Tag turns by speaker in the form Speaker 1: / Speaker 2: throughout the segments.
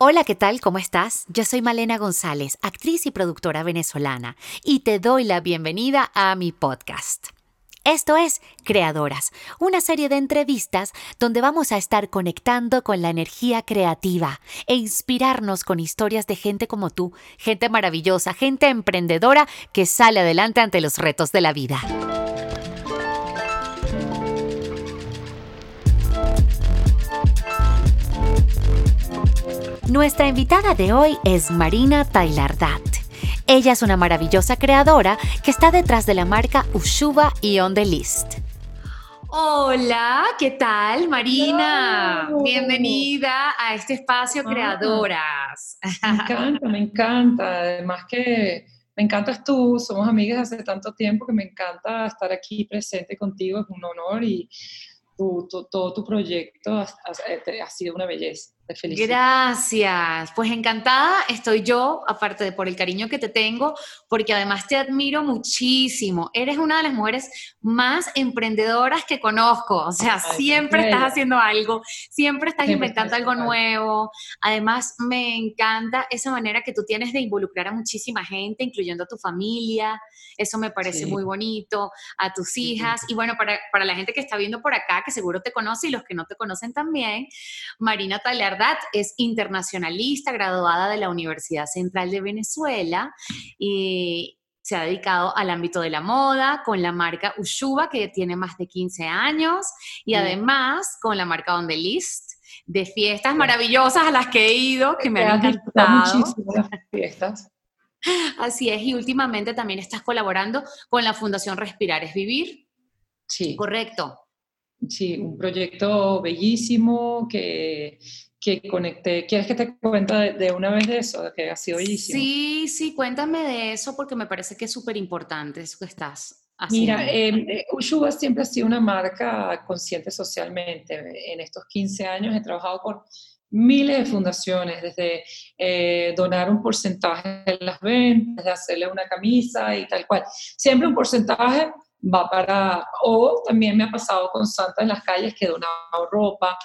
Speaker 1: Hola, ¿qué tal? ¿Cómo estás? Yo soy Malena González, actriz y productora venezolana, y te doy la bienvenida a mi podcast. Esto es Creadoras, una serie de entrevistas donde vamos a estar conectando con la energía creativa e inspirarnos con historias de gente como tú, gente maravillosa, gente emprendedora que sale adelante ante los retos de la vida. Nuestra invitada de hoy es Marina Tailardat. Ella es una maravillosa creadora que está detrás de la marca Ushuba y On The List. Hola, ¿qué tal, Marina? Bienvenida a este espacio ah. Creadoras.
Speaker 2: Me encanta, me encanta. Además que me encantas tú, somos amigas hace tanto tiempo que me encanta estar aquí presente contigo, es un honor y todo tu proyecto ha sido una belleza.
Speaker 1: Gracias. Pues encantada estoy yo, aparte de por el cariño que te tengo, porque además te admiro muchísimo. Eres una de las mujeres más emprendedoras que conozco. O sea, siempre estás haciendo algo, siempre estás inventando algo nuevo. Además, me encanta esa manera que tú tienes de involucrar a muchísima gente, incluyendo a tu familia. Eso me parece muy bonito, a tus hijas. Y bueno, para, para la gente que está viendo por acá, que seguro te conoce y los que no te conocen también, Marina Es internacionalista, graduada de la Universidad Central de Venezuela y se ha dedicado al ámbito de la moda con la marca Ushuba, que tiene más de 15 años, y además con la marca On The List, de fiestas maravillosas a las que he ido, que me han encantado. Muchísimas fiestas. Así es, y últimamente también estás colaborando con la Fundación Respirar es Vivir.
Speaker 2: Sí.
Speaker 1: Correcto.
Speaker 2: Sí, un proyecto bellísimo que que conecté. ¿Quieres que te cuente de, una vez de eso, de que ha sido bellísimo?
Speaker 1: Sí, sí, cuéntame de eso porque me parece que es súper importante eso que estás haciendo.
Speaker 2: Mira, eh, Ushuba siempre ha sido una marca consciente socialmente. En estos 15 años he trabajado con miles de fundaciones, desde eh, donar un porcentaje de las ventas, de hacerle una camisa y tal cual. Siempre un porcentaje va para, o también me ha pasado con Santa en las calles que he donado ropa,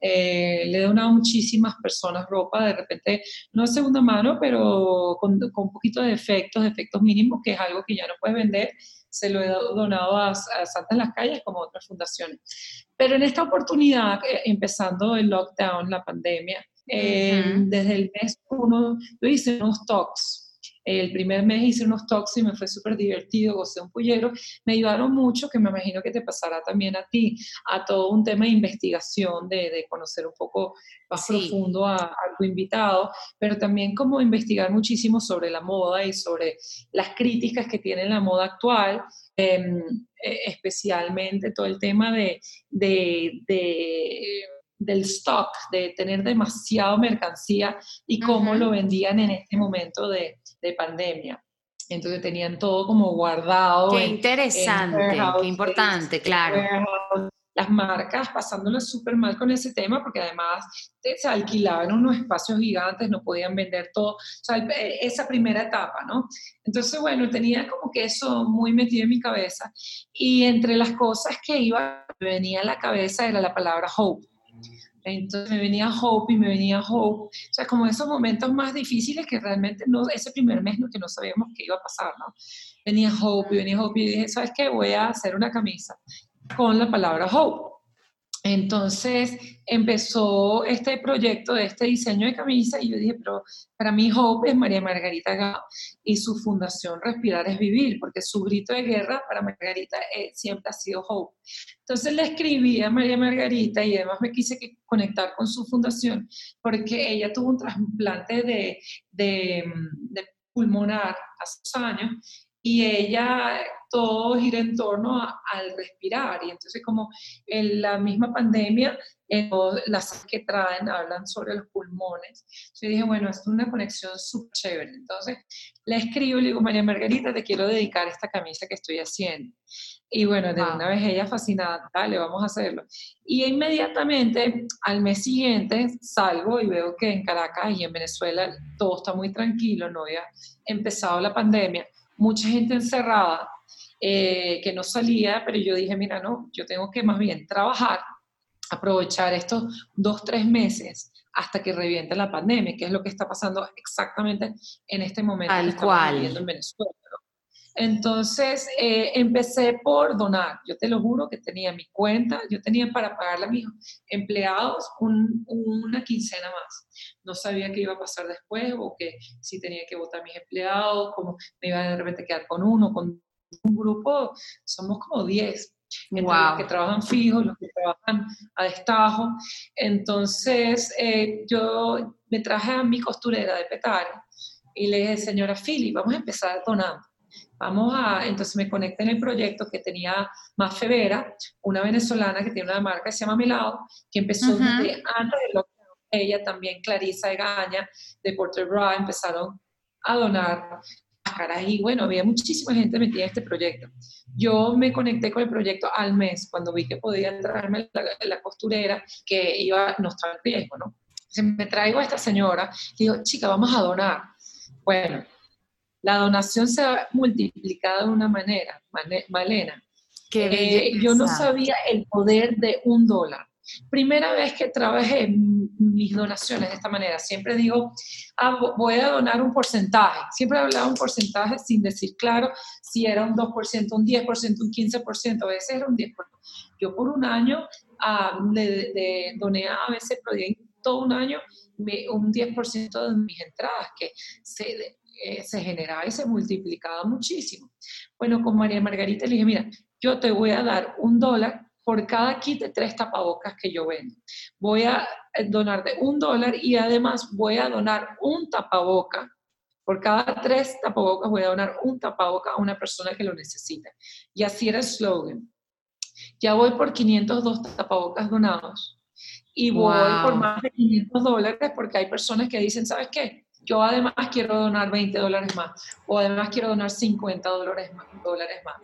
Speaker 2: eh, le he donado a muchísimas personas ropa, de repente, no es segunda mano, pero con, con, un poquito de efectos, efectos mínimos, que es algo que ya no puedes vender, se lo he donado a, Santa en las calles como otras fundaciones. Pero en esta oportunidad, eh, empezando el lockdown, la pandemia, eh, desde el mes uno, yo hice unos talks el primer mes hice unos talks y me fue súper divertido, gocé un pullero. Me ayudaron mucho, que me imagino que te pasará también a ti, a todo un tema de investigación, de, conocer un poco más profundo a, tu invitado, pero también como investigar muchísimo sobre la moda y sobre las críticas que tiene la moda actual. Em, e, especialmente todo el tema de, de del stock, de tener demasiado mercancía y cómo lo vendían en este momento de, de, pandemia. Entonces tenían todo como guardado.
Speaker 1: Qué interesante, qué importante, claro
Speaker 2: las marcas pasándolo súper mal con ese tema porque además se alquilaban unos espacios gigantes, no podían vender todo, o sea, eh, esa primera etapa, ¿no? Entonces, bueno, tenía como que eso muy metido en mi cabeza y entre las cosas que iba, venía a la cabeza era la palabra hope. Entonces me venía Hope y me venía Hope. O sea, como esos momentos más difíciles que realmente no, ese primer mes no, que no sabíamos qué iba a pasar, ¿no? Venía Hope y venía Hope y dije, ¿sabes qué? Voy a hacer una camisa con la palabra Hope. Entonces empezó este proyecto de este diseño de camisa y yo dije, pero para mí Hope es María Margarita Gao y su fundación Respirar es Vivir, porque su grito de guerra para Margarita eh, siempre ha sido Hope. Entonces le escribí a María Margarita y además me quise conectar con su fundación porque ella tuvo un trasplante de, de, de pulmonar hace años y ella todo gira en torno al respirar y entonces como en la misma pandemia las que traen hablan sobre los pulmones yo dije bueno es una conexión súper chévere entonces le escribo y le digo María Margarita te quiero dedicar esta camisa que estoy haciendo y bueno de una vez ella fascinada dale vamos a hacerlo y inmediatamente al mes siguiente salgo y veo que en Caracas y en Venezuela todo está muy tranquilo no había empezado la pandemia mucha gente encerrada eh, que no salía, pero yo dije, mira, no, yo tengo que más bien trabajar, aprovechar estos dos, tres meses hasta que reviente la pandemia, que es lo que está pasando exactamente en este momento
Speaker 1: Al
Speaker 2: que
Speaker 1: cual.
Speaker 2: viviendo en Venezuela. Entonces, eh, empecé por donar. Yo te lo juro que tenía mi cuenta, yo tenía para pagarle a mis empleados una quincena más. No sabía qué iba a pasar después o que si tenía que votar a mis empleados, cómo me iba de repente a quedar con uno, con un grupo, somos como 10. Entre los que trabajan fijos, los que trabajan a destajo. Entonces, eh, yo me traje a mi costurera de Petare y le dije, señora Philly, vamos a empezar donando. Vamos a, entonces me conecté en el proyecto que tenía más Fevera, una venezolana que tiene una marca que se llama Milado, que empezó desde antes de lo ella también, Clarisa Egaña, de Porter Bra, empezaron a donar máscaras y bueno, había muchísima gente metida en este proyecto. Yo me conecté con el proyecto al mes cuando vi que podía traerme la, costurera que iba, no estaba en riesgo, ¿no? Entonces me traigo a esta señora y digo, chica, vamos a donar. Bueno, la donación se ha multiplicado de una manera, Malena. Eh, yo no sabía el poder de un dólar. Primera vez que trabajé mis donaciones de esta manera, siempre digo, ah, voy a donar un porcentaje. Siempre he hablado un porcentaje sin decir claro si era un 2%, un 10%, un 15%, a veces era un 10%. Yo por un año ah, le, doné a veces todo un año un 10% de mis entradas, que se, eh, se generaba y se multiplicaba muchísimo. Bueno, con María Margarita le dije, mira, yo te voy a dar un dólar por cada kit de tres tapabocas que yo vendo. Voy a eh, donar de un dólar y además voy a donar un tapaboca. Por cada tres tapabocas voy a donar un tapaboca a una persona que lo necesita. Y así era el slogan. Ya voy por 502 tapabocas donados y voy por más de 500 dólares porque hay personas que dicen, ¿sabes qué? Yo además quiero donar 20 dólares más o además quiero donar 50 dólares más. Dólares más.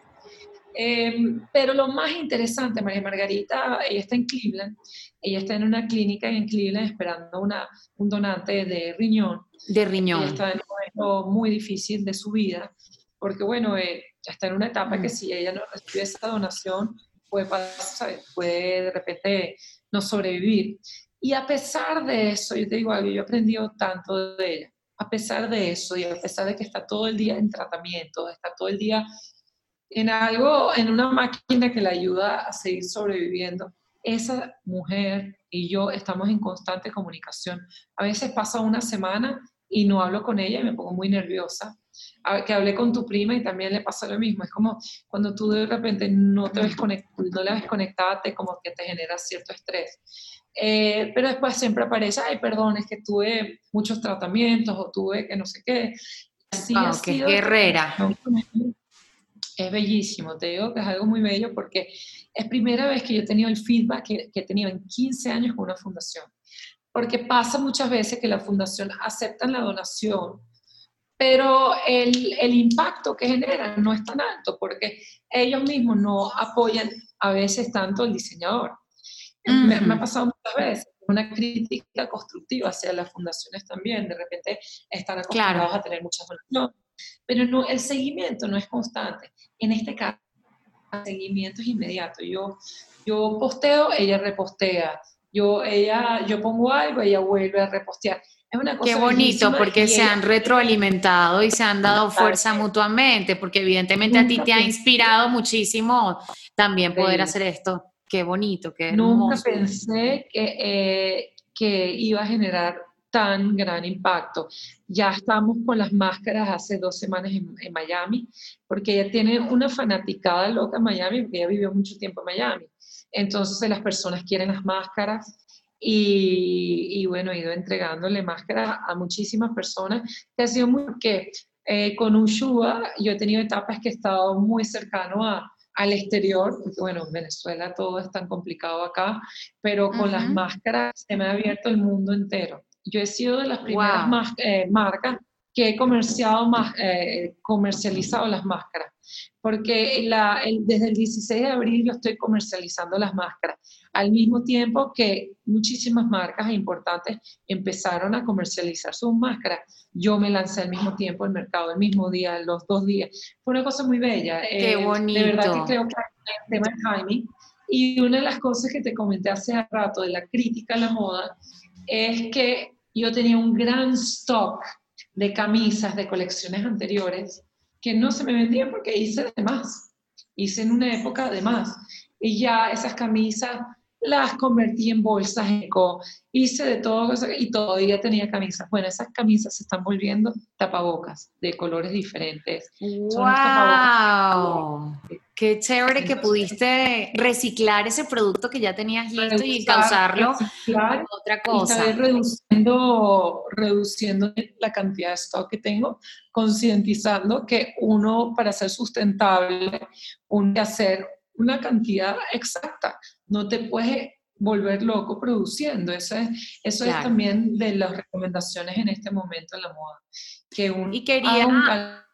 Speaker 2: Em, pero lo más interesante, María Margarita, ella está en Cleveland, ella está en una clínica en Cleveland esperando una, un donante de riñón.
Speaker 1: De riñón.
Speaker 2: Ella está en un momento muy difícil de su vida, porque bueno, eh, ya está en una etapa que mm. si ella no recibe esa donación, puede, pasar, puede de repente no sobrevivir. Y a pesar de eso, yo te digo algo, yo he aprendido tanto de ella. A pesar de eso y a pesar de que está todo el día en tratamiento, está todo el día en algo, en una máquina que la ayuda a seguir sobreviviendo, esa mujer y yo estamos en constante comunicación. A veces pasa una semana y no hablo con ella y me pongo muy nerviosa. que hablé con tu prima y también le pasa lo mismo. Es como cuando tú de repente no, te ves no la ves conectada, te, como que te genera cierto estrés. Eh, pero después siempre aparece, ay, perdón, es que tuve muchos tratamientos o tuve que no sé qué.
Speaker 1: Así ha sido guerrera.
Speaker 2: Es bellísimo, te digo que es algo muy bello porque es primera vez que yo he tenido el feedback que, que he tenido en 15 años con una fundación. Porque pasa muchas veces que la fundación acepta la donación, pero el, el, impacto que generan no es tan alto porque ellos mismos no apoyan a veces tanto al diseñador. Me, ha pasado muchas veces una crítica constructiva hacia las fundaciones también. De repente están acostumbrados a tener muchas donaciones, pero no, el seguimiento no es constante. En este caso, el seguimiento es inmediato. Yo, yo posteo, ella repostea. Yo, ella, yo pongo algo, ella vuelve a repostear. Es una cosa
Speaker 1: Qué bonito, porque se han retroalimentado y se han dado fuerza mutuamente, porque evidentemente a ti te ha inspirado muchísimo también poder hacer esto. Qué bonito, qué hermoso.
Speaker 2: Nunca pensé que, eh, que iba a generar tan gran impacto. Ya estamos con las máscaras hace dos semanas en, Miami, porque ella tiene una fanaticada loca en Miami, porque ella vivió mucho tiempo en Miami. Entonces las personas quieren las máscaras y, bueno, he ido entregándole máscaras a muchísimas personas, que ha sido muy, que eh, con Ushua yo he tenido etapas que he estado muy cercano a, al exterior, porque bueno, en Venezuela todo es tan complicado acá, pero con las máscaras se me ha abierto el mundo entero. Yo he sido de las primeras eh, marcas que he comerciado más, eh, comercializado las máscaras, porque la, desde el 16 de abril yo estoy comercializando las máscaras, al mismo tiempo que muchísimas marcas importantes empezaron a comercializar sus máscaras. Yo me lancé al mismo tiempo al mercado, el mismo día, los dos días. Fue una cosa muy bella.
Speaker 1: Qué bonito.
Speaker 2: Eh, de verdad que creo que el tema de timing. Y una de las cosas que te comenté hace rato de la crítica a la moda es que yo tenía un gran stock de camisas de colecciones anteriores que no se me vendían porque hice de más. Hice en una época de más. Y ya esas camisas las convertí en bolsas eco, hice de todo y todavía tenía camisas. Bueno, esas camisas se están volviendo tapabocas de colores diferentes.
Speaker 1: ¡Wow! Qué chévere que pudiste reciclar ese producto que ya tenías listo y causarlo otra cosa.
Speaker 2: Y reduciendo, reduciendo la cantidad de stock que tengo, concientizando que uno, para ser sustentable, uno que hacer una cantidad exacta. No te puedes volver loco produciendo. Eso es, eso es también de las recomendaciones en este momento en la moda.
Speaker 1: Que un, y quería...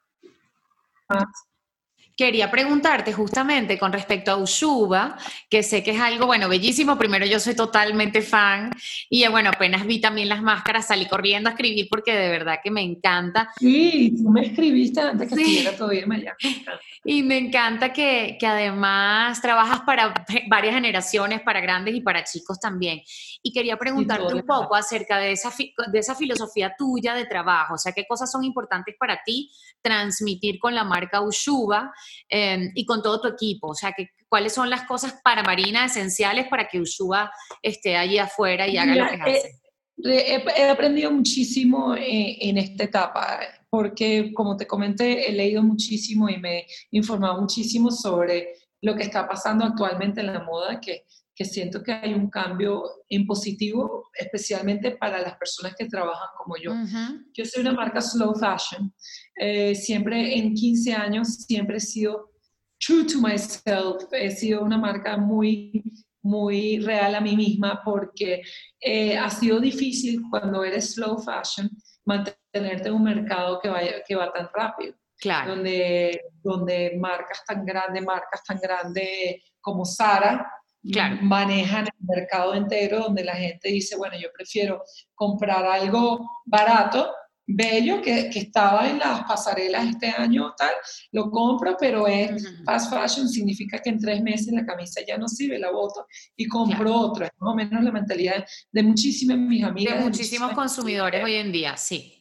Speaker 1: Quería preguntarte justamente con respecto a Ushuba, que sé que es algo, bueno, bellísimo. Primero, yo soy totalmente fan y bueno, apenas vi también las máscaras, salí corriendo a escribir porque de verdad que me encanta.
Speaker 2: Sí, tú me escribiste antes que sí. estuviera todo allá.
Speaker 1: Y me encanta que, que, además trabajas para varias generaciones, para grandes y para chicos también. Y quería preguntarte un poco acerca de esa, de esa filosofía tuya de trabajo, o sea, qué cosas son importantes para ti transmitir con la marca Ushuba em, y con todo tu equipo, o sea, que, cuáles son las cosas para Marina esenciales para que Ushuba esté allí afuera y haga lo que
Speaker 2: hace. He, aprendido muchísimo eh, en esta etapa porque como te comenté, he leído muchísimo y me he informado muchísimo sobre lo que está pasando actualmente en la moda, que, que siento que hay un cambio en positivo, especialmente para las personas que trabajan como yo. Yo soy una marca slow fashion. Eh, siempre en 15 años, siempre he sido true to myself. He sido una marca muy muy real a mí misma porque eh, ha sido difícil cuando eres slow fashion mantenerte en un mercado que, vaya, que va tan rápido. Claro. Donde, donde marcas tan grandes, marcas tan grandes como Sara, manejan el mercado entero, donde la gente dice, bueno, yo prefiero comprar algo barato, bello, que, que estaba en las pasarelas este año, tal, lo compro, pero es fast fashion, significa que en tres meses la camisa ya no sirve, la boto y compro otra. Es más o menos la mentalidad de muchísimas mis amigas.
Speaker 1: De muchísimos consumidores hoy en día, sí.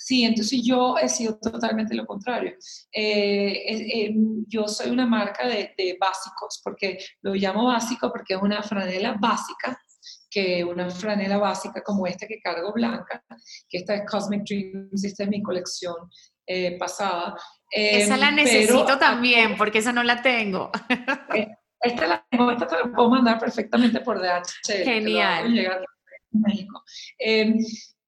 Speaker 2: Sí, entonces yo he sido totalmente lo contrario. Eh, eh, yo soy una marca de, básicos, porque lo llamo básico porque es una franela básica, que una franela básica como esta que cargo blanca, que esta es Cosmic Dreams, esta es mi colección eh, pasada.
Speaker 1: esa la necesito también, porque esa no la tengo.
Speaker 2: esta la tengo, esta te la puedo mandar perfectamente por DHL.
Speaker 1: Genial.
Speaker 2: Llegar México.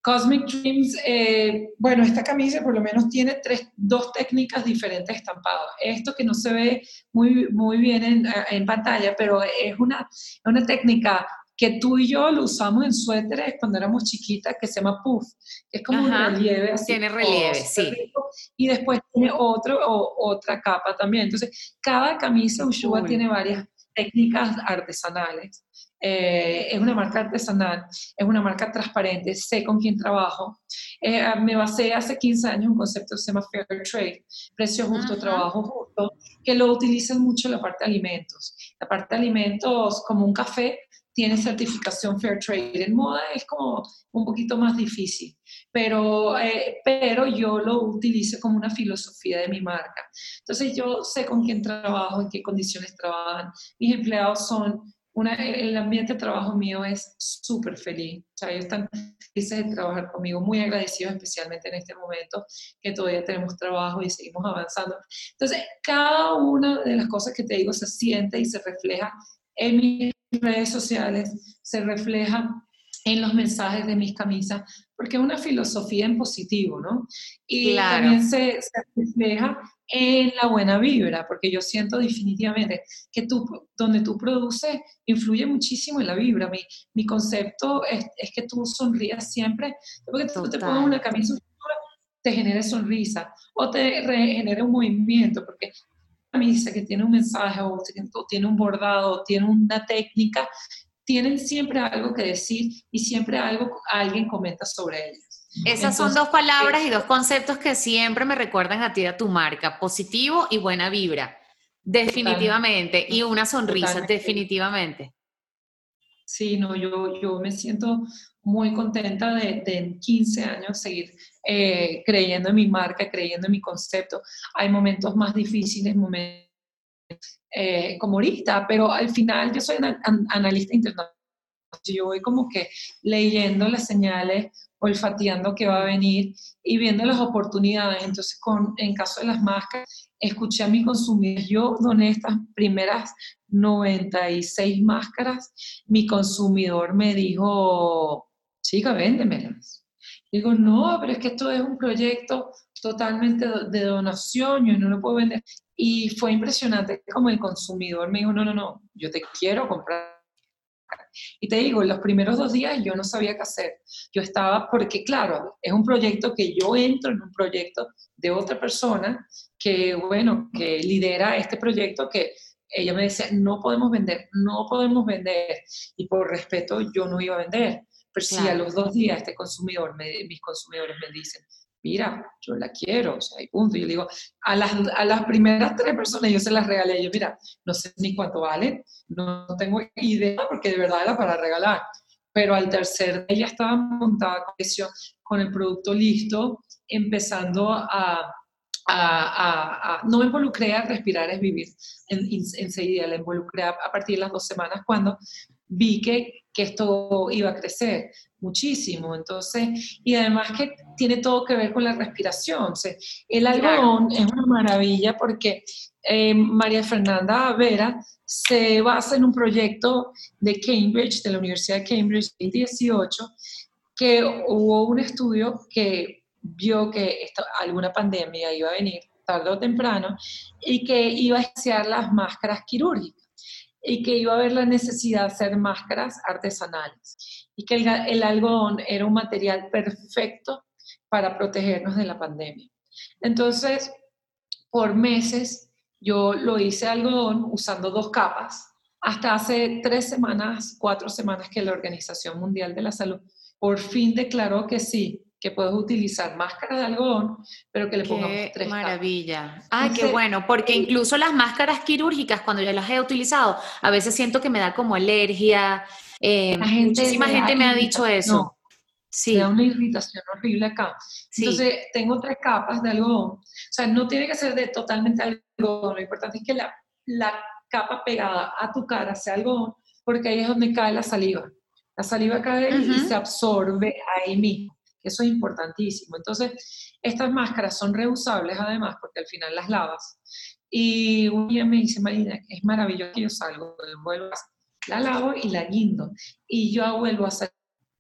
Speaker 2: Cosmic Dreams, eh, bueno, esta camisa por lo menos tiene tres, dos técnicas diferentes estampadas. Esto que no se ve muy, muy bien en, en pantalla, pero es una, una técnica que tú y yo lo usamos en suéteres cuando éramos chiquitas, que se llama puff, es como un relieve. Así,
Speaker 1: tiene relieve, sí.
Speaker 2: y después tiene otro, o, otra capa también. Entonces, cada camisa Ushua tiene varias técnicas artesanales. Eh, es una marca artesanal, es una marca transparente, sé con quién trabajo. Eh, me basé hace 15 años en un concepto que se llama Fair Trade, precio justo, trabajo justo, que lo utilizan mucho en la parte de alimentos. La parte de alimentos, como un café, tiene certificación Fair Trade. En moda es como un poquito más difícil, pero, eh, pero yo lo utilizo como una filosofía de mi marca. Entonces yo sé con quién trabajo, en qué condiciones trabajan. Mis empleados son el ambiente de trabajo mío es súper feliz. O sea, ellos están felices de trabajar conmigo, muy agradecidos, especialmente en este momento que todavía tenemos trabajo y seguimos avanzando. Entonces, cada una de las cosas que te digo se siente y se refleja en mis redes sociales, se refleja en los mensajes de mis camisas, porque es una filosofía en positivo, ¿no? Y también se, se, refleja en la buena vibra, porque yo siento definitivamente que tú, donde tú produces, influye muchísimo en la vibra. Mi, mi concepto es, es, que tú sonrías siempre, porque tú te pones una camisa te genere sonrisa o te genere un movimiento, porque camisa que tiene un mensaje o tiene un bordado o tiene una técnica, tienen siempre algo que decir y siempre algo alguien comenta sobre ellas.
Speaker 1: Esas son dos palabras y dos conceptos que siempre me recuerdan a ti, a tu marca, positivo y buena vibra, definitivamente, y una sonrisa, definitivamente.
Speaker 2: Sí, no, yo, yo me siento muy contenta de, en 15 años seguir eh, creyendo en mi marca, creyendo en mi concepto. Hay momentos más difíciles, momentos eh, como ahorita, pero al final yo soy analista internacional. Yo voy como que leyendo las señales, olfateando qué va a venir y viendo las oportunidades. Entonces, en caso de las máscaras, escuché a mi consumidores. Yo doné estas primeras 96 máscaras. Mi consumidor me dijo, chica, véndemelas. Digo, no, pero es que esto es un proyecto totalmente de donación, yo no lo puedo vender. Y fue impresionante como el consumidor me dijo, no, no, no, yo te quiero comprar y te digo, los primeros dos días yo no sabía qué hacer. Yo estaba, porque claro, es un proyecto que yo entro en un proyecto de otra persona que, bueno, que lidera este proyecto que ella me decía, no podemos vender, no podemos vender. Y por respeto yo no iba a vender. Pero si a los dos días este consumidor, mis consumidores me dicen, mira, yo la quiero, o sea, y punto. Y yo le digo, a las, a las primeras tres personas yo se las regalé, yo, mira, no sé ni cuánto vale, no tengo idea, porque de verdad era para regalar. Pero al tercer ella estaba montada con el producto listo, empezando a, a, a, no me involucré a respirar es vivir en, enseguida, la involucré a, partir de las dos semanas cuando vi que, que esto iba a crecer muchísimo. Entonces, y además que tiene todo que ver con la respiración. el algodón es una maravilla porque eh, María Fernanda Vera se basa en un proyecto de Cambridge, de la Universidad de Cambridge, en 2018, que hubo un estudio que vio que esto, alguna pandemia iba a venir tarde o temprano y que iba a escasear las máscaras quirúrgicas y que iba a haber la necesidad de hacer máscaras artesanales y que el, algodón era un material perfecto para protegernos de la pandemia. Entonces, por meses yo lo hice algodón usando dos capas, hasta hace tres semanas, cuatro semanas que la Organización Mundial de la Salud por fin declaró que sí, que puedes utilizar máscara de algodón, pero que le pongamos tres
Speaker 1: maravilla. Ay, qué bueno, porque incluso las máscaras quirúrgicas, cuando yo las he utilizado, a veces siento que me da como alergia. Eh, muchísima gente me ha dicho eso.
Speaker 2: sí. Me da una irritación horrible acá. Entonces, tengo tres capas de algodón. O sea, no tiene que ser de totalmente algodón. Lo importante es que la, la capa pegada a tu cara sea algodón, porque ahí es donde cae la saliva. La saliva cae y se absorbe ahí mismo. Eso es importantísimo. Entonces, estas máscaras son reusables además porque al final las lavas. Y un día me dice, Marina, es maravilloso que yo salgo, vuelvo la lavo y la guindo. Y yo vuelvo a salir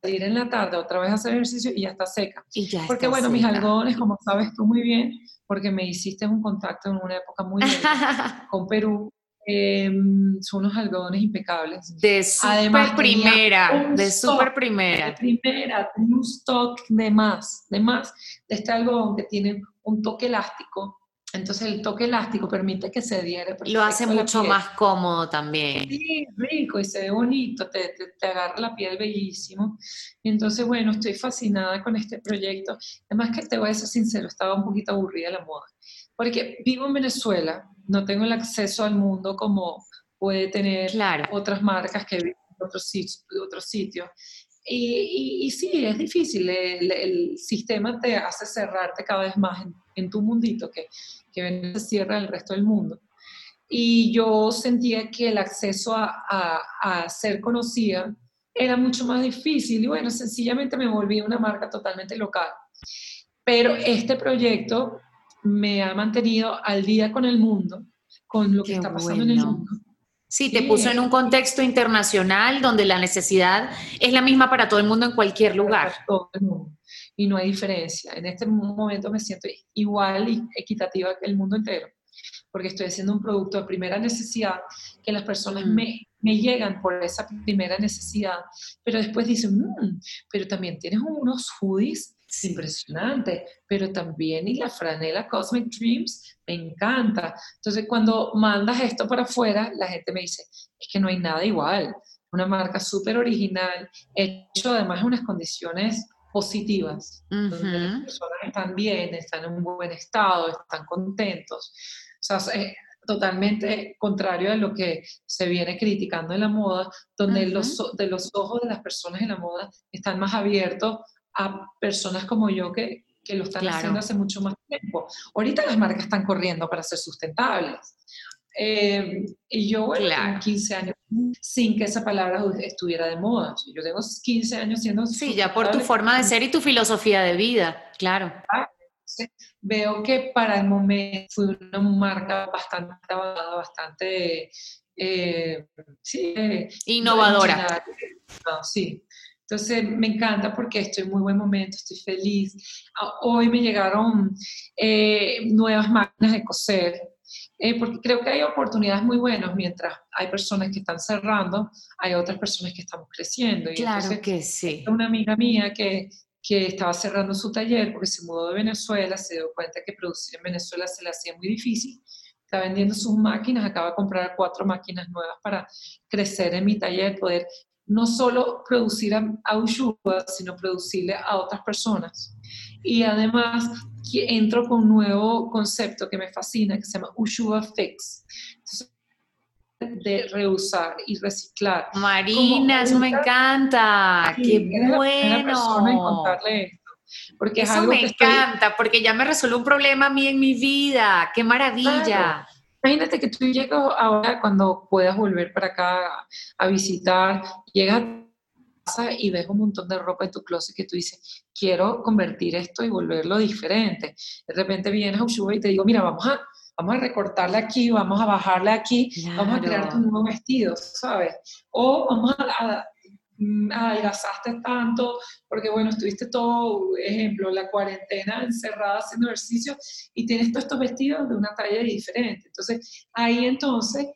Speaker 2: en la tarde otra vez a hacer ejercicio y ya está seca.
Speaker 1: Y ya
Speaker 2: porque bueno, mis algodones, como sabes tú muy bien, porque me hiciste un contacto en una época muy con Perú, Em, son unos algodones impecables.
Speaker 1: De super primera, de super primera.
Speaker 2: De primera, un stock de más, de más de este algodón que tiene un toque elástico. Entonces el toque elástico permite que se diere.
Speaker 1: Lo hace mucho más cómodo también.
Speaker 2: Sí, rico y se ve bonito, te, te, te, agarra la piel bellísimo. Entonces, bueno, estoy fascinada con este proyecto. Además que te voy a ser sincero, estaba un poquito aburrida la moda. Porque vivo en Venezuela, no tengo el acceso al mundo como puede tener otras marcas que viven en otros sitios. Otros sitios. Y, y, sí, es difícil, el, sistema te hace cerrarte cada vez más en, tu mundito, que, que se cierra el resto del mundo. Y yo sentía que el acceso a, a, a ser conocida era mucho más difícil y bueno, sencillamente me volví una marca totalmente local. Pero este proyecto me ha mantenido al día con el mundo, con lo que está pasando en el mundo.
Speaker 1: Sí, te puso en un contexto internacional donde la necesidad es la misma para todo el mundo en cualquier lugar.
Speaker 2: Y no hay diferencia. En este momento me siento igual y equitativa que el mundo entero, porque estoy haciendo un producto de primera necesidad que las personas mm. me, me, llegan por esa primera necesidad, pero después dicen, mm, pero también tienes unos hoodies impresionante, pero también y la franela Cosmic Dreams me encanta. Entonces, cuando mandas esto para afuera, la gente me dice, es que no hay nada igual. Una marca súper original, hecho además en unas condiciones positivas, donde las personas están bien, están en un buen estado, están contentos. O sea, totalmente contrario a lo que se viene criticando en la moda, donde los, de los ojos de las personas en la moda están más abiertos a personas como yo que, que lo están haciendo hace mucho más tiempo. Ahorita las marcas están corriendo para ser sustentables. Eh, y yo, bueno, tengo 15 años sin que esa palabra estuviera de moda. Yo tengo 15 años siendo...
Speaker 1: Sí, ya por tu forma de ser y tu filosofía de vida, claro.
Speaker 2: Veo que para el momento fue una marca bastante bastante... Eh, sí,
Speaker 1: eh, innovadora.
Speaker 2: sí. Entonces me encanta porque estoy en muy buen momento, estoy feliz. Ah, hoy me llegaron nuevas máquinas de coser eh, porque creo que hay oportunidades muy buenas mientras hay personas que están cerrando, hay otras personas que estamos creciendo. Y
Speaker 1: claro que sí.
Speaker 2: Una amiga mía que, que estaba cerrando su taller porque se mudó de Venezuela, se dio cuenta que producir en Venezuela se le hacía muy difícil, está vendiendo sus máquinas, acaba de comprar cuatro máquinas nuevas para crecer en mi taller, poder no solo producir a, a sino producirle a otras personas. Y además entro con un nuevo concepto que me fascina, que se llama Ushua Fix. de reusar y reciclar.
Speaker 1: Marina, eso me encanta. Qué bueno. Porque eso me encanta, porque ya me resuelve un problema a mí en mi vida. Qué maravilla.
Speaker 2: Imagínate que tú llegas ahora cuando puedas volver para acá a visitar, llegas y ves un montón de ropa en tu closet que tú dices, quiero convertir esto y volverlo diferente. De repente vienes a Ushuba y te digo, mira, vamos a, vamos a recortarle aquí, vamos a bajarle aquí, vamos a crear un nuevo vestido, ¿sabes? O vamos a, adelgazaste tanto, porque bueno, estuviste todo, ejemplo, la cuarentena encerrada haciendo ejercicio y tienes todos estos vestidos de una talla diferente. Entonces, ahí entonces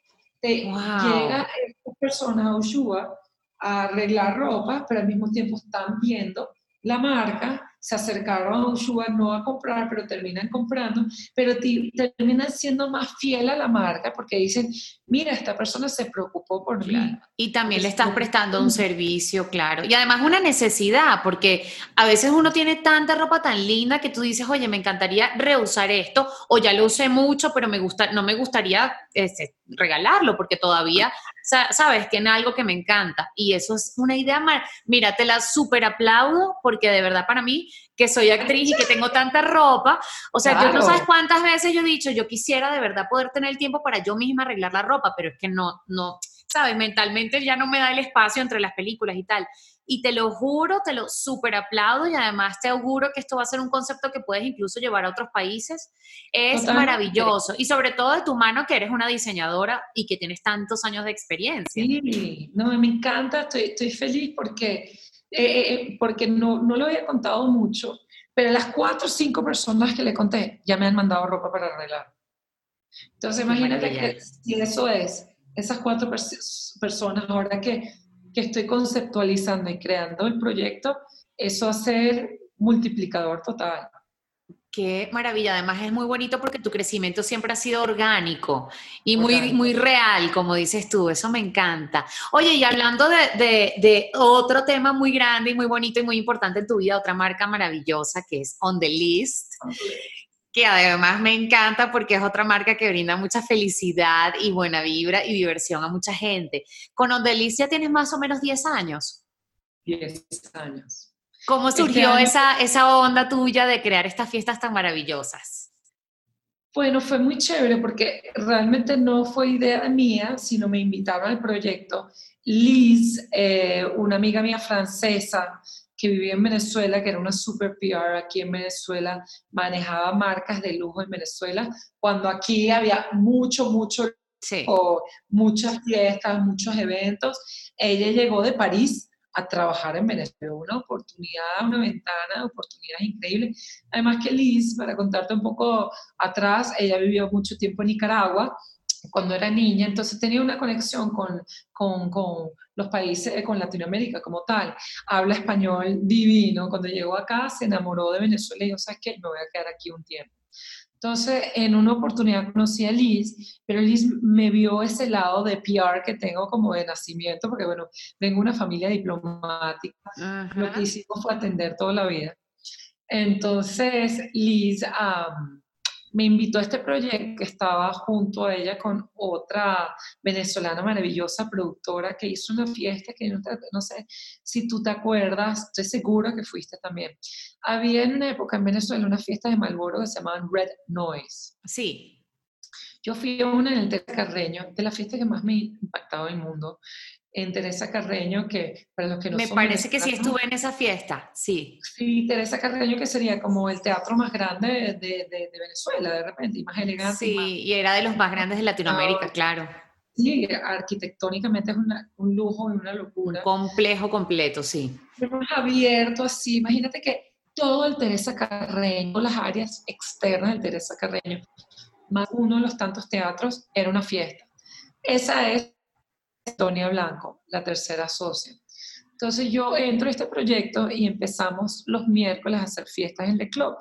Speaker 2: te llega esta persona a Ushua a arreglar ropa, pero al mismo tiempo están viendo la marca, se acercaron a Ushua no a comprar, pero terminan comprando, pero terminan siendo más fiel a la marca porque dicen, mira, esta persona se preocupó por mí.
Speaker 1: Y también le estás prestando un servicio, claro. Y además una necesidad, porque a veces uno tiene tanta ropa tan linda que tú dices, oye, me encantaría reusar esto, o ya lo usé mucho, pero me gusta, no me gustaría este, regalarlo, porque todavía sabes, que en algo que me encanta. Y eso es una idea mal. Mira, te la súper aplaudo porque de verdad para mí, que soy actriz y que tengo tanta ropa, o sea, yo no sabes cuántas veces yo he dicho, yo quisiera de verdad poder tener el tiempo para yo misma arreglar la ropa, pero es que no, no, sabes, mentalmente ya no me da el espacio entre las películas y tal y te lo juro, te lo súper aplaudo y además te auguro que esto va a ser un concepto que puedes incluso llevar a otros países. Es maravilloso y sobre todo de tu mano que eres una diseñadora y que tienes tantos años de experiencia.
Speaker 2: Sí, no, me encanta, estoy, estoy feliz porque, eh, eh, eh, porque no, no lo había contado mucho, pero las cuatro o cinco personas que le conté ya me han mandado ropa para arreglar. Entonces imagínate que si eso es, esas cuatro personas ahora que que estoy conceptualizando y creando el proyecto, eso ser multiplicador total.
Speaker 1: Qué maravilla, además es muy bonito porque tu crecimiento siempre ha sido orgánico y muy, muy real, como dices tú, eso me encanta. Oye, y hablando de, de, otro tema muy grande y muy bonito y muy importante en tu vida, otra marca maravillosa que es On The List, que además me encanta porque es otra marca que brinda mucha felicidad y buena vibra y diversión a mucha gente. Con Ondelicia tienes más o menos 10 años.
Speaker 2: 10 años.
Speaker 1: ¿Cómo este surgió esa, esa onda tuya de crear estas fiestas tan maravillosas?
Speaker 2: Bueno, fue muy chévere porque realmente no fue idea mía, sino me invitaron al proyecto. Liz, eh, una amiga mía francesa, que vivía en Venezuela, que era una super PR aquí en Venezuela, manejaba marcas de lujo en Venezuela, cuando aquí había mucho, mucho, o muchas fiestas, muchos eventos. Ella llegó de París a trabajar en Venezuela, una oportunidad, una ventana de oportunidades increíbles. Además que Liz, para contarte un poco atrás, ella vivió mucho tiempo en Nicaragua, cuando era niña, entonces tenía una conexión con, con, con, los países, con Latinoamérica como tal. Habla español divino. Cuando llegó acá se enamoró de Venezuela y dijo, ¿sabes qué? Me voy a quedar aquí un tiempo. Entonces, en una oportunidad conocí a Liz, pero Liz me vio ese lado de PR que tengo como de nacimiento, porque bueno, vengo de una familia diplomática. Lo que hicimos fue atender toda la vida. Entonces, Liz me invitó a este proyecto que estaba junto a ella con otra venezolana maravillosa productora que hizo una fiesta que no, no sé si tú te acuerdas, estoy segura que fuiste también. Había en una época en Venezuela una fiesta de Malboro que se llamaban Red Noise.
Speaker 1: Sí.
Speaker 2: Yo fui a una en el Teresa Carreño, de la fiesta que más me en el mundo, en Teresa Carreño, que para los que no
Speaker 1: Me parece que sí estuve en esa fiesta, sí.
Speaker 2: Sí, Teresa Carreño, que sería como el teatro más grande de, de, Venezuela, de repente, y más elegante.
Speaker 1: Sí, y, era de los más grandes de Latinoamérica, claro.
Speaker 2: Sí, arquitectónicamente es un lujo y una locura.
Speaker 1: complejo completo, sí.
Speaker 2: Hemos abierto así, imagínate que todo el Teresa Carreño, las áreas externas del Teresa Carreño, más uno de los tantos teatros, era una fiesta. Esa es Tonia Blanco, la tercera socia. Entonces yo entro a este proyecto y empezamos los miércoles a hacer fiestas en el club.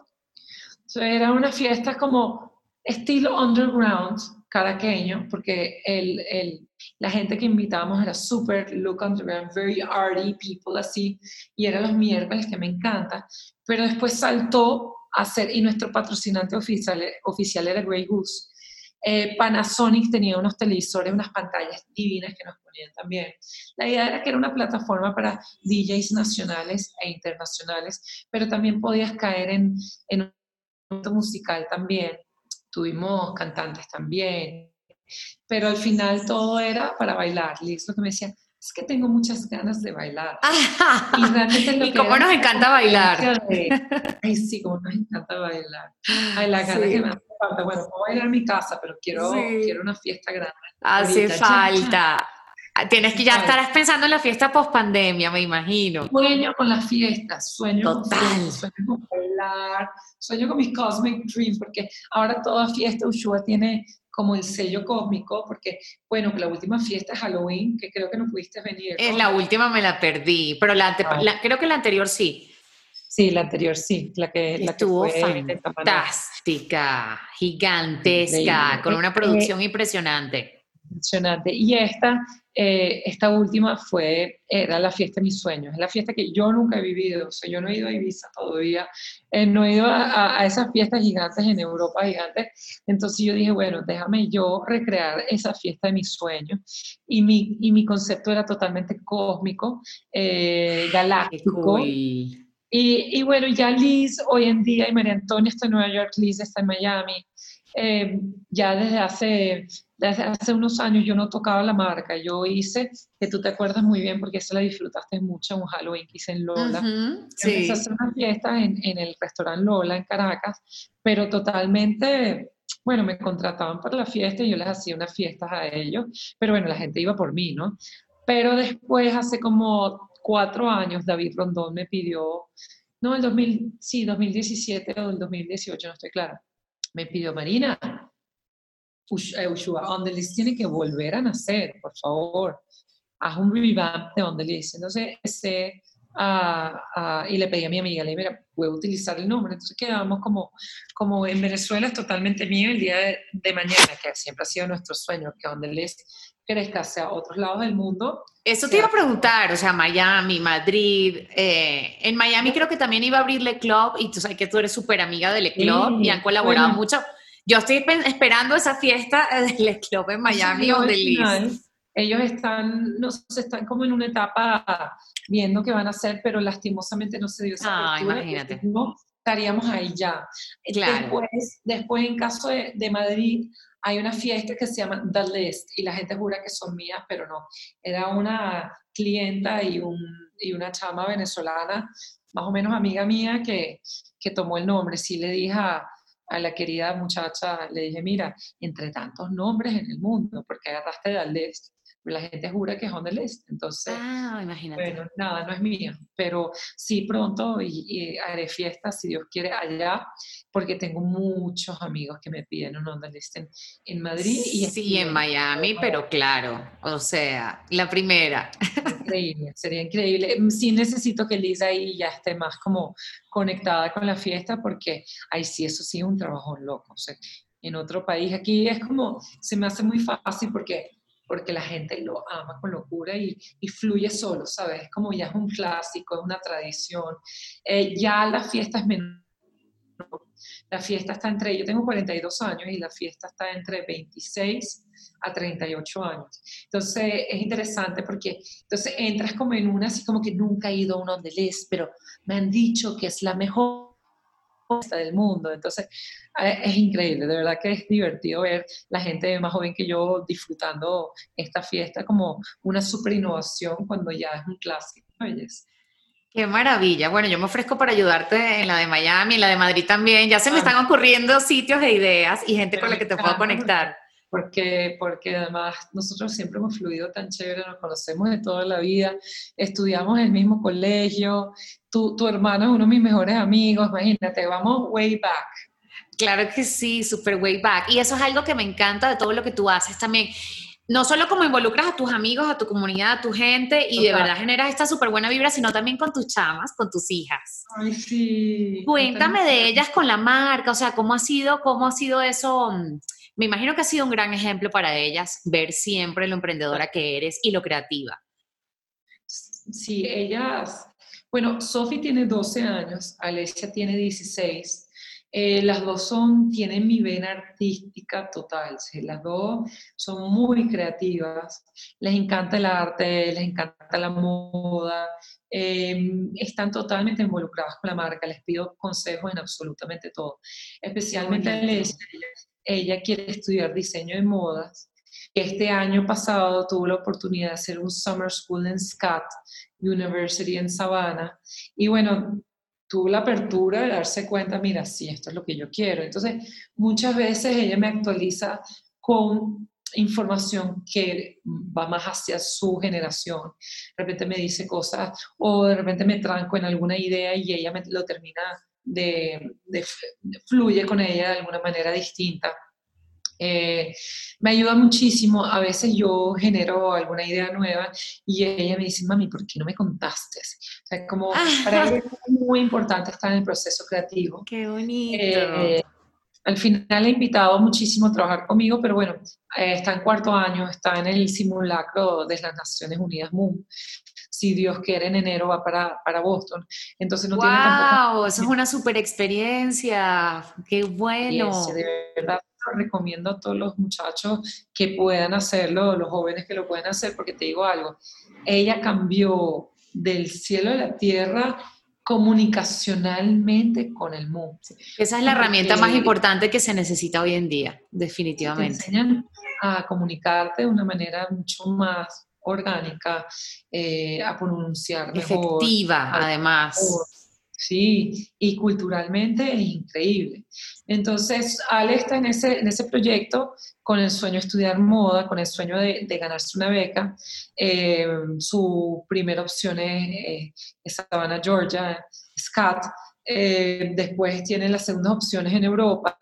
Speaker 2: Entonces era una fiesta como estilo underground, caraqueño, porque el, el, la gente que invitábamos era super look underground, very arty people así, y era los miércoles que me encanta, pero después saltó a ser, y nuestro patrocinante oficial era Grey Goose, eh, Panasonic tenía unos televisores, unas pantallas divinas que nos ponían también. La idea era que era una plataforma para DJs nacionales e internacionales, pero también podías caer en, en un musical también. Tuvimos cantantes también, pero al final todo era para bailar. Liz lo que me decía, es que tengo muchas ganas de bailar.
Speaker 1: y realmente lo cómo nos encanta bailar.
Speaker 2: ay, sí, cómo nos encanta bailar. Ay, la gana que me hace falta. Bueno, puedo bailar en mi casa, pero quiero, quiero una fiesta grande.
Speaker 1: Hace falta. Ah, tienes que ya estarás pensando en la fiesta post pandemia, me imagino.
Speaker 2: Sueño con las fiestas, sueño Total. sueño con bailar, sueño con mis cosmic dreams, porque ahora toda fiesta Ushua tiene como el sello cósmico, porque, bueno, la última fiesta es Halloween, que creo que no pudiste venir.
Speaker 1: En la última me la perdí, pero la, creo que la anterior sí.
Speaker 2: Sí, la anterior sí, la que, la
Speaker 1: Estuvo fantástica, gigantesca, con una producción impresionante.
Speaker 2: Impresionante. Y esta eh, esta última fue, era la fiesta de mis sueños, es la fiesta que yo nunca he vivido, o sea, yo no he ido a Ibiza todavía, eh, no he ido a, esas fiestas gigantes en Europa, gigantes, entonces yo dije, bueno, déjame yo recrear esa fiesta de mis sueños, y mi, y mi concepto era totalmente cósmico, eh, galáctico, y, y, bueno, ya Liz hoy en día, y María Antonia está en Nueva York, Liz está en Miami, ya desde hace hace unos años yo no tocaba la marca, yo hice, que tú te acuerdas muy bien porque esa la disfrutaste mucho, un Halloween que hice en Lola. sí. Empecé a una fiesta en, en el restaurante Lola en Caracas, pero totalmente bueno, me contrataban para la fiesta y yo les hacía unas fiestas a ellos, pero bueno, la gente iba por mí, ¿no? Pero después, hace como cuatro años, David Rondón me pidió, no, el 2000, sí, 2017 o el 2018, no estoy clara, me pidió, Marina, eh, Ushua, On The List tiene que volver a nacer, por favor. Haz un revamp de On The List. Entonces, este, uh, y le pedí a mi amiga, le dije, mira, puedo utilizar el nombre. Entonces quedamos como, como en Venezuela es totalmente mío el día de, mañana, que siempre ha sido nuestro sueño, que On The List crezca hacia otros lados del mundo.
Speaker 1: Eso te iba a preguntar, o sea, Miami, Madrid. Eh, en Miami creo que también iba a abrir Le Club y tú sabes que tú eres súper amiga de Le Club y han colaborado mucho. Yo estoy esperando esa fiesta del club en Miami o de Liz.
Speaker 2: Ellos están, no sé, están como en una etapa viendo qué van a hacer, pero lastimosamente no se dio esa
Speaker 1: ah, imagínate.
Speaker 2: No estaríamos ahí ya. Después, después en caso de, de, Madrid, hay una fiesta que se llama The List y la gente jura que son mías, pero no. Era una clienta y, un, y una chama venezolana, más o menos amiga mía, que, que tomó el nombre. Sí le dije a la querida muchacha, le dije, mira, entre tantos nombres en el mundo, porque agarraste de List, la gente jura que es on the list. Entonces,
Speaker 1: ah, imagínate.
Speaker 2: bueno, nada, no es mío, pero sí pronto y, haré fiestas, si Dios quiere, allá, porque tengo muchos amigos que me piden un on the list en, Madrid.
Speaker 1: Y sí, en Miami, pero claro, o sea, la primera.
Speaker 2: Increíble, sería increíble. Sí necesito que Lisa ahí ya esté más como conectada con la fiesta, porque ahí sí, eso sí es un trabajo loco. O sea, en otro país, aquí es como, se me hace muy fácil porque porque la gente lo ama con locura y, y fluye solo, ¿sabes? Como ya es un clásico, es una tradición. Eh, ya las fiestas menos La fiesta está entre, yo tengo 42 años y la fiesta está entre 26 a 38 años. Entonces es interesante porque entonces entras como en una, así como que nunca he ido a una les, pero me han dicho que es la mejor del mundo. Entonces, eh, es increíble, de verdad que es divertido ver la gente más joven que yo disfrutando esta fiesta como una super innovación cuando ya es un clásico.
Speaker 1: Qué maravilla. Bueno, yo me ofrezco para ayudarte en la de Miami, en la de Madrid también. Ya se me ah. están ocurriendo sitios e ideas y gente con la que te puedo conectar.
Speaker 2: Porque, porque además nosotros siempre hemos fluido tan chévere, nos conocemos de toda la vida, estudiamos en el mismo colegio, tu, tu hermano es uno de mis mejores amigos, imagínate, vamos way back.
Speaker 1: Claro que sí, super way back. Y eso es algo que me encanta de todo lo que tú haces también no solo como involucras a tus amigos, a tu comunidad, a tu gente y de verdad generas esta súper buena vibra, sino también con tus chamas, con tus hijas.
Speaker 2: Ay, sí.
Speaker 1: Cuéntame de ellas con la marca, o sea, cómo ha sido, cómo ha sido eso. Me imagino que ha sido un gran ejemplo para ellas ver siempre lo emprendedora que eres y lo creativa.
Speaker 2: Sí, ellas, bueno, Sophie tiene 12 años, Alessia tiene 16 eh, las dos son, tienen mi vena artística total, las dos son muy creativas, les encanta el arte, les encanta la moda, em, están totalmente involucradas con la marca, les pido consejos en absolutamente todo, especialmente a ella, ella quiere estudiar diseño de modas. Este año pasado tuvo la oportunidad de hacer un summer school en SCAT University en Savannah. Y bueno, tuvo la apertura de darse cuenta, mira, sí, esto es lo que yo quiero. Entonces, muchas veces ella me actualiza con información que va más hacia su generación. De repente me dice cosas o de repente me tranco en alguna idea y ella me lo termina de, de fluye con ella de alguna manera distinta. Eh, me ayuda muchísimo. A veces yo genero alguna idea nueva y ella me dice, mami, ¿por qué no me contaste? O sea, como para ella es muy importante estar en el proceso creativo.
Speaker 1: Qué bonito. Eh,
Speaker 2: al final he invitado muchísimo a trabajar conmigo, pero bueno, eh, está en cuarto año, está en el simulacro de las Naciones Unidas MOON. Si Dios quiere, en enero va para, para Boston. Entonces no
Speaker 1: wow,
Speaker 2: tiene
Speaker 1: tampoco... Eso es una super experiencia. Qué bueno.
Speaker 2: de verdad recomiendo a todos los muchachos que puedan hacerlo, los jóvenes que lo pueden hacer, porque te digo algo, ella cambió del cielo a la tierra comunicacionalmente con el mundo.
Speaker 1: Esa es la herramienta más importante que se necesita hoy en día, definitivamente.
Speaker 2: Te enseñan a comunicarte de una manera mucho más orgánica, eh, a pronunciar
Speaker 1: mejor. Efectiva, además.
Speaker 2: Sí, y culturalmente es increíble. Entonces, Ale está en ese, en ese proyecto con el sueño de estudiar moda, con el sueño de, ganarse una beca. Eh, su primera opción es, Savannah, Georgia, SCAT. Eh, después tiene las segundas opciones en Europa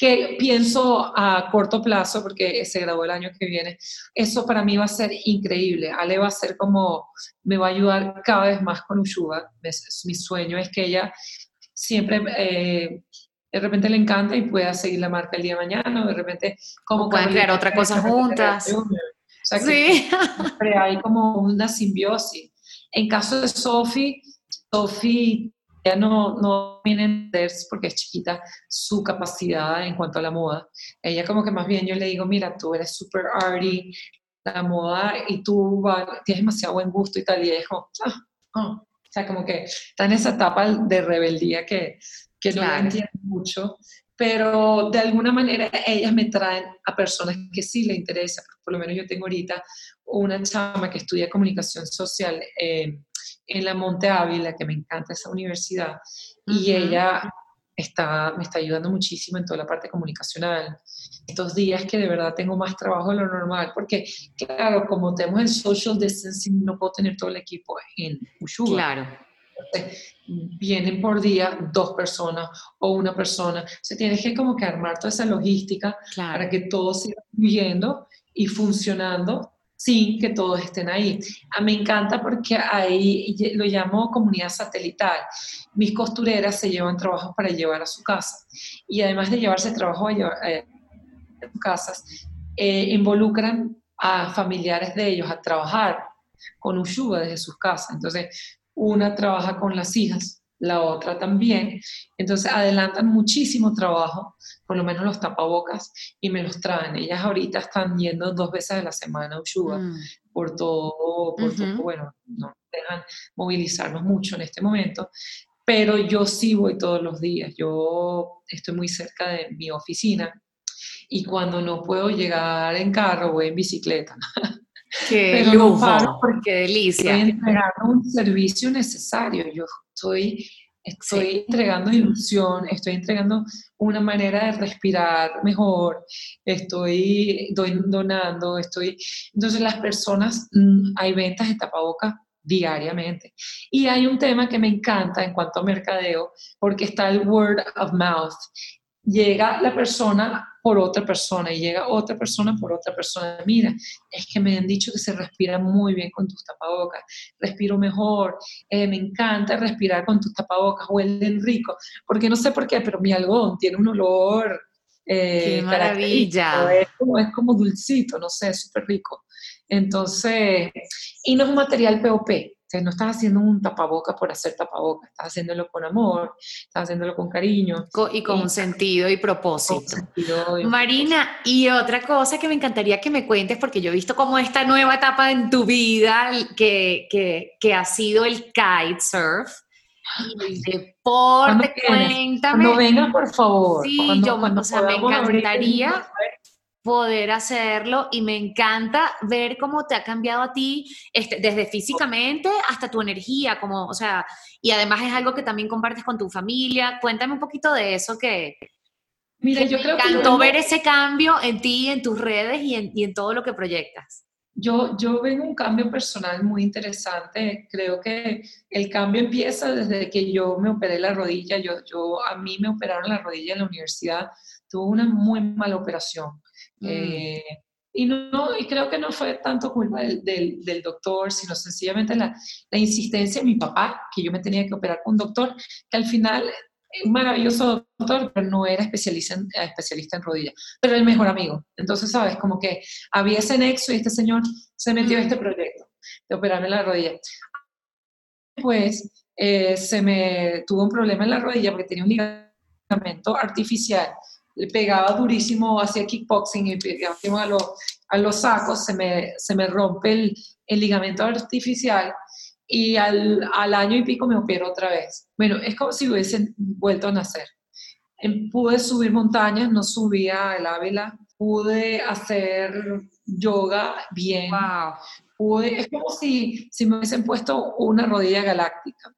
Speaker 2: que pienso a corto plazo, porque se graduó el año que viene, eso para mí va a ser increíble. Ale va a ser como, me va a ayudar cada vez más con Ushuba. Mi sueño es que ella siempre, eh, de repente le encanta y pueda seguir la marca el día de mañana, de repente
Speaker 1: como... Pueden crear otra cosa juntas.
Speaker 2: O sea, sí. siempre hay como una simbiosis. En caso de Sophie, Sophie ella no, no viene a entender, porque es chiquita, su capacidad en cuanto a la moda. Ella como que más bien yo le digo, mira, tú eres super arty, la moda, y tú tienes demasiado buen gusto y tal, y ella dijo, ah, ah". o sea, como que está en esa etapa de rebeldía que, que no entiende mucho, pero de alguna manera ellas me traen a personas que sí le interesa, por lo menos yo tengo ahorita una chama que estudia comunicación social. Eh, en la Monte Ávila, que me encanta esa universidad, y ella está, me está ayudando muchísimo en toda la parte comunicacional. Estos días que de verdad tengo más trabajo de lo normal, porque claro, como tenemos el social distancing, no puedo tener todo el equipo en Ushuga.
Speaker 1: Claro.
Speaker 2: vienen por día dos personas o una persona. Se tiene que como que armar toda esa logística para que todo siga fluyendo y funcionando sin que todos estén ahí. A ah, me encanta porque ahí lo llamo comunidad satelital. Mis costureras se llevan trabajos para llevar a su casa y además de llevarse trabajo a, eh, sus casas, eh, involucran a familiares de ellos a trabajar con Ushuga desde sus casas. Entonces, una trabaja con las hijas la otra también. Entonces adelantan muchísimo trabajo, por lo menos los tapabocas, y me los traen. Ellas ahorita están yendo dos veces a la semana a Ushuga mm. por todo, por todo, bueno, no dejan movilizarnos mucho en este momento, pero yo sí voy todos los días. Yo estoy muy cerca de mi oficina y cuando no puedo llegar en carro voy en bicicleta.
Speaker 1: Qué lujo, qué delicia.
Speaker 2: Entregando un servicio necesario. Yo estoy, estoy entregando ilusión, estoy entregando una manera de respirar mejor, estoy donando, estoy... Entonces las personas, mm, hay ventas de tapabocas diariamente. Y hay un tema que me encanta en cuanto a mercadeo, porque está el word of mouth. Llega la persona por otra persona y llega otra persona por otra persona. Mira, es que me han dicho que se respira muy bien con tus tapabocas, respiro mejor, eh, me encanta respirar con tus tapabocas, huelen rico, porque no sé por qué, pero mi algodón tiene un olor.
Speaker 1: Eh, ¡Qué maravilla!
Speaker 2: Es como, es como dulcito, no sé, súper rico. Entonces, y no es un material POP, sea, no estás haciendo un tapaboca por hacer tapaboca, estás haciéndolo con amor, estás haciéndolo con cariño.
Speaker 1: y con sentido y propósito. Marina, y otra cosa que me encantaría que me cuentes, porque yo he visto como esta nueva etapa en tu vida que, que, que ha sido el kitesurf. Y el deporte, cuéntame.
Speaker 2: Cuando vengas, por favor.
Speaker 1: Sí, yo, o sea, me encantaría poder hacerlo y me encanta ver cómo te ha cambiado a ti, este, desde físicamente hasta tu energía, como, o sea, y además es algo que también compartes con tu familia. Cuéntame un poquito de eso que...
Speaker 2: Mira, yo creo
Speaker 1: que... Me encantó ver ese cambio en ti, en tus redes y en, y en todo lo que proyectas.
Speaker 2: Yo, yo veo un cambio personal muy interesante. Creo que el cambio empieza desde que yo me operé la rodilla. Yo, yo, a mí me operaron la rodilla en la universidad. Tuve una muy mala operación. Mm. Eh, y, no, y creo que no fue tanto culpa del, del, doctor, sino sencillamente la, la, insistencia de mi papá, que yo me tenía que operar con un doctor, que al final un maravilloso doctor, pero no era especialista en, eh, especialista en rodillas, pero el mejor amigo. Entonces, ¿sabes? Como que había ese nexo y este señor se metió en este proyecto de operarme la rodilla. Pues eh, se me tuvo un problema en la rodilla porque tenía un ligamento artificial le pegaba durísimo hacia kickboxing y pegaba a, los, a los sacos, se me, se me rompe el, el ligamento artificial y al, al, año y pico me opero otra vez. Bueno, es como si hubiesen vuelto a nacer. Em, pude subir montañas, no subía el Ávila, pude hacer yoga bien.
Speaker 1: Wow.
Speaker 2: Pude, es como si, si me hubiesen puesto una rodilla galáctica.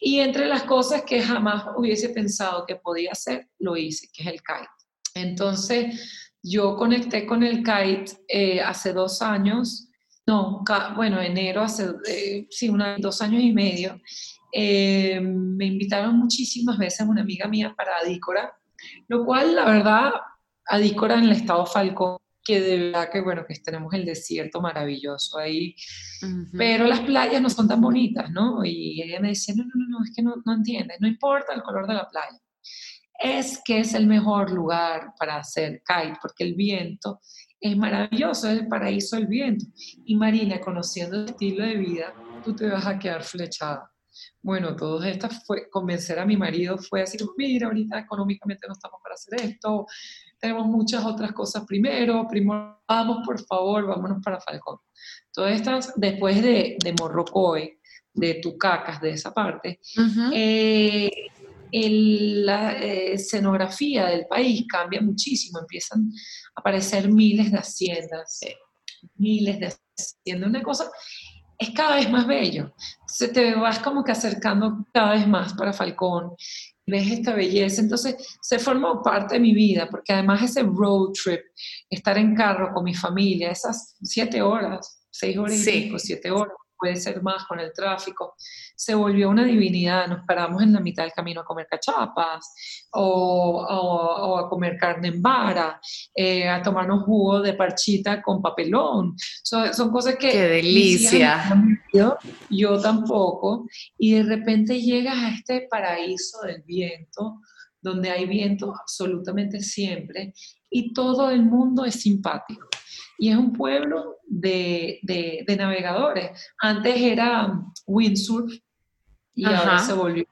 Speaker 2: Y entre las cosas que jamás hubiese pensado que podía hacer, lo hice, que es el kite. Entonces, yo conecté con el kite eh, hace dos años, no, bueno, enero, hace, eh, sí, dos años y medio. Eh, me invitaron muchísimas veces una amiga mía para Adícora, lo cual, la verdad, Adícora en el estado Falcón que de verdad que bueno, que tenemos el desierto maravilloso ahí, pero las playas no son tan bonitas, ¿no? Y ella me decía, no, no, no, es que no, no entiendes, no importa el color de la playa, es que es el mejor lugar para hacer kite, porque el viento es maravilloso, es el paraíso del viento. Y Marina, conociendo el estilo de vida, tú te vas a quedar flechada. Bueno, todas estas fue, convencer a mi marido fue decir, mira, ahorita económicamente no estamos para hacer esto, tenemos muchas otras cosas primero, primero, vamos por favor, vámonos para Falcón. Todas estas, después de, de Morrocoy, de Tucacas, de esa parte, eh, la eh, escenografía del país cambia muchísimo, empiezan a aparecer miles de haciendas, miles de haciendas, una cosa es cada vez más bello. Se te vas como que acercando cada vez más para Falcón ves esta belleza. Entonces se formó parte de mi vida, porque además ese road trip, estar en carro con mi familia, esas siete horas, seis horas y siete horas, puede ser más con el tráfico, se volvió una divinidad. Nos paramos en la mitad del camino a comer cachapas o, a comer carne en vara, eh, a tomarnos jugo de parchita con papelón. son cosas que...
Speaker 1: ¡Qué delicia!
Speaker 2: Yo tampoco. Y de repente llegas a este paraíso del viento, donde hay viento absolutamente siempre y todo el mundo es simpático y es un pueblo de, de, navegadores. Antes era windsurf y ahora se volvió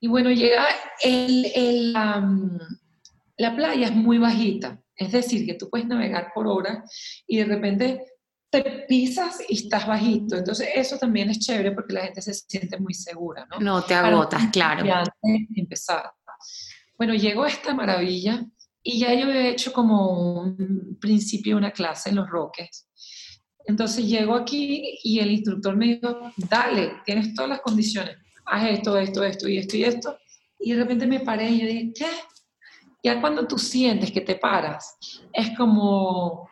Speaker 2: Y bueno, llega el, la playa es muy bajita, es decir, que tú puedes navegar por horas y de repente te pisas y estás bajito. Entonces, eso también es chévere porque la gente se siente muy segura, ¿no?
Speaker 1: No te agotas, claro.
Speaker 2: empezar. Bueno, llegó esta maravilla y ya yo he hecho como un principio una clase en los Roques. Entonces llego aquí y el instructor me dijo, dale, tienes todas las condiciones, haz esto, esto, esto y esto y esto. Y de repente me paré y yo dije, ¿qué? Ya cuando tú sientes que te paras, es como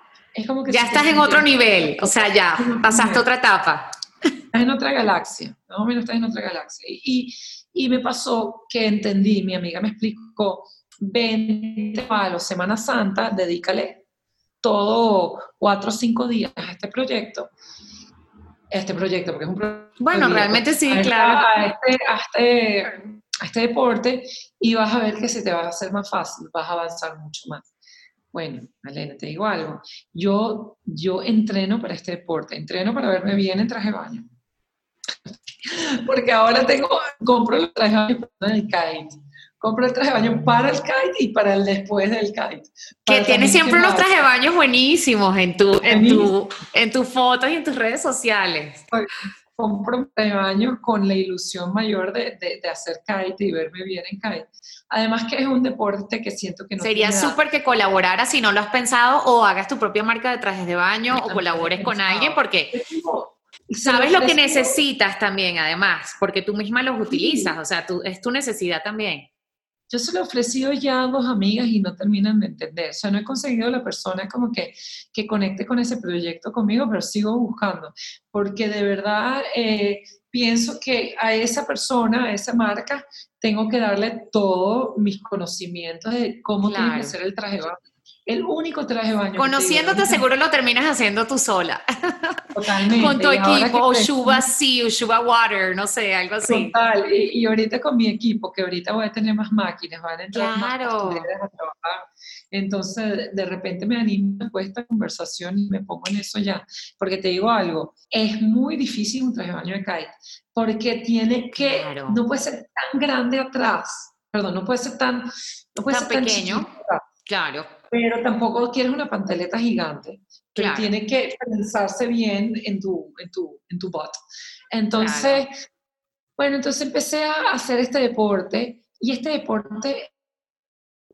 Speaker 1: ya estás en otro nivel, o sea, ya pasaste otra etapa.
Speaker 2: Estás en otra galaxia, más o menos estás en otra galaxia. Y, y me pasó que entendí, mi amiga me explicó, ven a la Semana Santa, dedícale todo cuatro o cinco días a este proyecto, este proyecto, porque es un proyecto.
Speaker 1: Bueno, realmente sí, claro.
Speaker 2: a, este, a, este, a este deporte y vas a ver que se te va a hacer más fácil, vas a avanzar mucho más. Bueno, Malena, te digo algo. Yo, yo entreno para este deporte, entreno para verme bien en traje de baño. Porque ahora tengo, compro el traje de baño para el kite. Compro el traje de baño para el kite y para el después del kite.
Speaker 1: Que tienes siempre unos trajes de baño buenísimos en tu, en tu, en tus fotos y en tus redes sociales.
Speaker 2: Compro de baño con la ilusión mayor de, de, hacer kite y verme bien en kite. Además que es un deporte que siento que no
Speaker 1: Sería súper que colaboraras si no lo has pensado o hagas tu propia marca de trajes de baño o colabores con alguien porque sabes lo que necesitas también además, porque tú misma los utilizas, o sea, tú, es tu necesidad también.
Speaker 2: Yo se lo he ofrecido ya a dos amigas y no terminan de entender. O sea, no he conseguido la persona como que, que conecte con ese proyecto conmigo, pero sigo buscando. Porque de verdad eh, pienso que a esa persona, a esa marca, tengo que darle todos mis conocimientos de cómo tiene que ser el traje el único traje de baño.
Speaker 1: Conociéndote seguro lo terminas haciendo tú sola. Totalmente. Con tu equipo, o Shuba Sea, o Shuba Water, no sé, algo así.
Speaker 2: Total, y, ahorita con mi equipo, que ahorita voy a tener más máquinas, van a entrar más a trabajar. Entonces, de repente me animo después de esta conversación y me pongo en eso ya. Porque te digo algo, es muy difícil un traje de baño de kite, porque tiene que, no puede ser tan grande atrás, perdón, no puede ser tan, no puede
Speaker 1: tan
Speaker 2: ser
Speaker 1: pequeño. claro
Speaker 2: pero tampoco quieres una pantaleta gigante, pero tiene que pensarse bien en tu, en tu, en tu bot. Entonces, bueno, entonces empecé a hacer este deporte y este deporte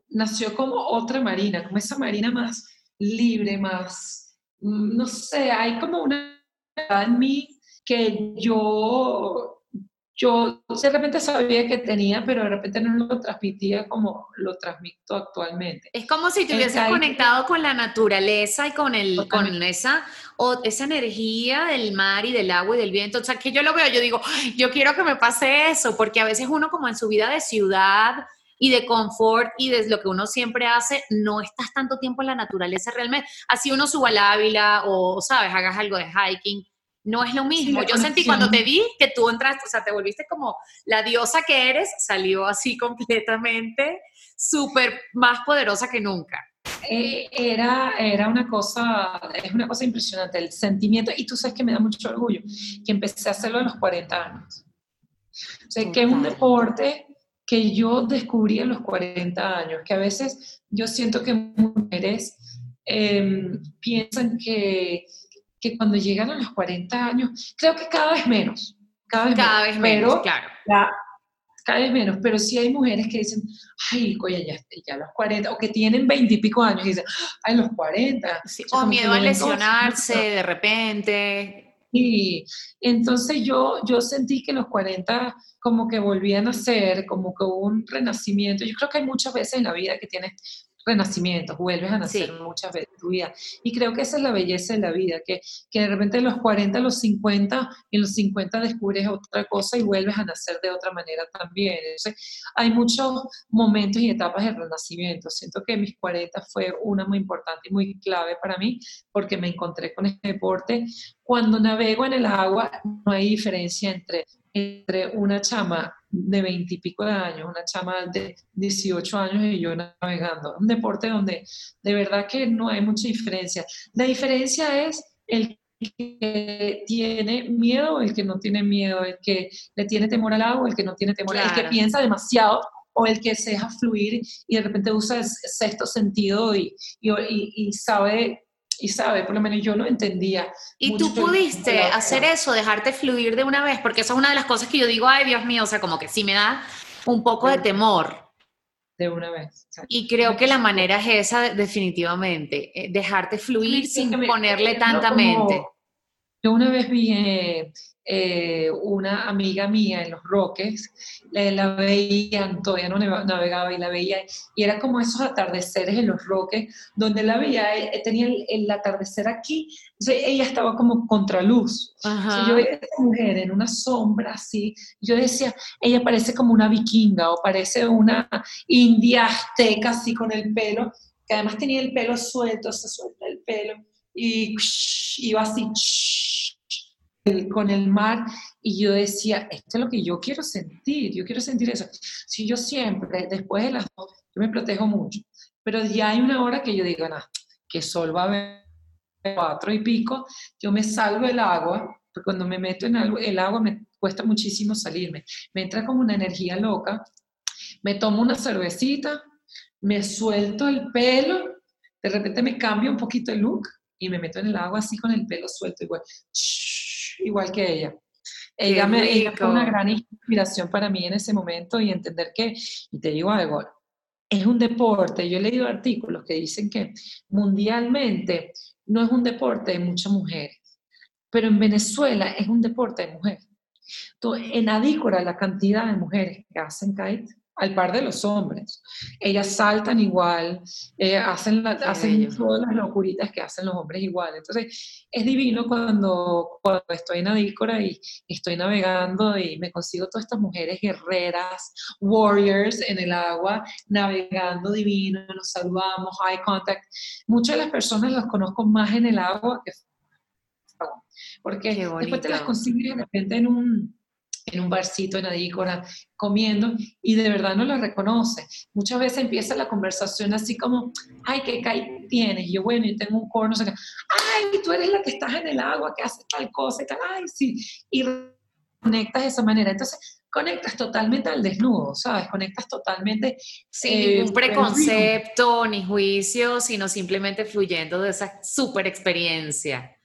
Speaker 2: nació como otra marina, como esa marina más libre, más, mm, no sé, hay como una en mí que yo yo de repente sabía que tenía, pero de repente no lo transmitía como lo transmito actualmente.
Speaker 1: Es como si te hubieses conectado con la naturaleza y con, el, con esa, o esa energía del mar y del agua y del viento. O sea, que yo lo veo, yo digo, yo quiero que me pase eso, porque a veces uno como en su vida de ciudad y de confort y de lo que uno siempre hace, no estás tanto tiempo en la naturaleza realmente. Así uno suba al Ávila o, sabes, hagas algo de hiking no es lo mismo. Yo sentí cuando te vi que tú entraste, o sea, te volviste como la diosa que eres, salió así completamente, súper más poderosa que nunca.
Speaker 2: Eh, era, era una cosa, es una cosa impresionante, el sentimiento, y tú sabes que me da mucho orgullo, que empecé a hacerlo a los 40 años. O sea, que es un deporte que yo descubrí a los 40 años, que a veces yo siento que mujeres em, piensan que que cuando llegan a los 40 años, creo que cada vez menos, cada vez
Speaker 1: cada menos, vez menos claro.
Speaker 2: cada vez menos, pero sí hay mujeres que dicen, ay, oye, ya, ya los 40, o que tienen 20 y pico años y dicen, ay, los 40.
Speaker 1: o miedo a lesionarse de repente.
Speaker 2: Y entonces yo, yo sentí que los 40 como que volvían a ser, como que hubo un renacimiento. Yo creo que hay muchas veces en la vida que tienes renacimiento, vuelves a nacer muchas veces en tu vida. Y creo que esa es la belleza de la vida, que, que de repente en los 40, los 50, en los 50 descubres otra cosa y vuelves a nacer de otra manera también. Entonces, hay muchos momentos y etapas de renacimiento. Siento que mis 40 fue una muy importante y muy clave para mí porque me encontré con este deporte. Cuando navego en el agua, no hay diferencia entre entre una chama de veintipico de años, una chama de 18 años y yo navegando. Un deporte donde de verdad que no hay mucha diferencia. La diferencia es el que tiene miedo o el que no tiene miedo, el que le tiene temor al agua, el que no tiene temor, el que piensa demasiado o el que se deja fluir y de repente usa el sexto sentido y, y, sabe y sabe, por lo menos yo no entendía.
Speaker 1: ¿Y tú pudiste hacer eso, dejarte fluir de una vez? Porque esa es una de las cosas que yo digo, ay Dios mío, o sea, como que sí me da un poco de temor.
Speaker 2: De una vez.
Speaker 1: Y creo que la manera es esa definitivamente, eh, dejarte fluir sin ponerle tanta mente.
Speaker 2: Yo una vez vi eh, eh, una amiga mía en Los Roques, la, veía, todavía no navegaba y la veía, y era como esos atardeceres en Los Roques, donde la veía, eh, tenía el, atardecer aquí, entonces ella estaba como contraluz. yo veía a esta mujer en una sombra así, yo decía, ella parece como una vikinga o parece una india azteca así con el pelo, que además tenía el pelo suelto, se suelta el pelo, y iba así con el mar y yo decía, esto es lo que yo quiero sentir, yo quiero sentir eso. Si yo siempre, después de las dos, yo me protejo mucho, pero ya hay una hora que yo digo, no, que sol va a haber cuatro y pico, yo me salgo del agua, porque cuando me meto en el agua me cuesta muchísimo salirme, me entra como una energía loca, me tomo una cervecita, me suelto el pelo, de repente me cambio un poquito el look y me meto en el agua así con el pelo suelto igual igual que ella. Ella, me, fue una gran inspiración para mí en ese momento y entender que, y te digo algo, es un deporte. Yo he leído artículos que dicen que mundialmente no es un deporte de muchas mujeres, pero en Venezuela es un deporte de mujeres. en Adícora, la cantidad de mujeres que hacen kite al par de los hombres. Ellas saltan igual, eh, hacen, hacen todas las locuritas que hacen los hombres igual. Entonces, es divino cuando, cuando estoy en Adícora y estoy navegando y me consigo todas estas mujeres guerreras, warriors en el agua, navegando divino, nos saludamos, eye contact. Muchas de las personas las conozco más en el agua que porque después te las consigues de repente en un en un barcito en Adícora comiendo y de verdad no lo reconoce. Muchas veces empieza la conversación así como, ay, ¿qué caí tienes? Y yo, bueno, yo tengo un corno, no ay, tú eres la que estás en el agua, que hace tal cosa y tal, ay, sí. Y conectas de esa manera. Entonces, conectas totalmente al desnudo, ¿sabes? Conectas totalmente.
Speaker 1: Sin eh, ningún preconcepto ni juicio, sino simplemente fluyendo de esa super experiencia.